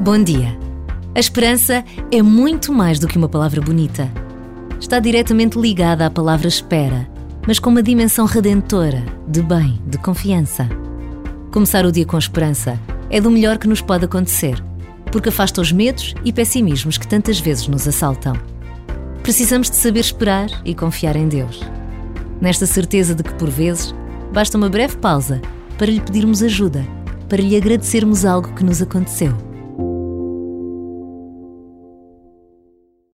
Bom dia. A esperança é muito mais do que uma palavra bonita. Está diretamente ligada à palavra espera, mas com uma dimensão redentora, de bem, de confiança. Começar o dia com esperança é do melhor que nos pode acontecer, porque afasta os medos e pessimismos que tantas vezes nos assaltam. Precisamos de saber esperar e confiar em Deus. Nesta certeza de que, por vezes, basta uma breve pausa para lhe pedirmos ajuda, para lhe agradecermos algo que nos aconteceu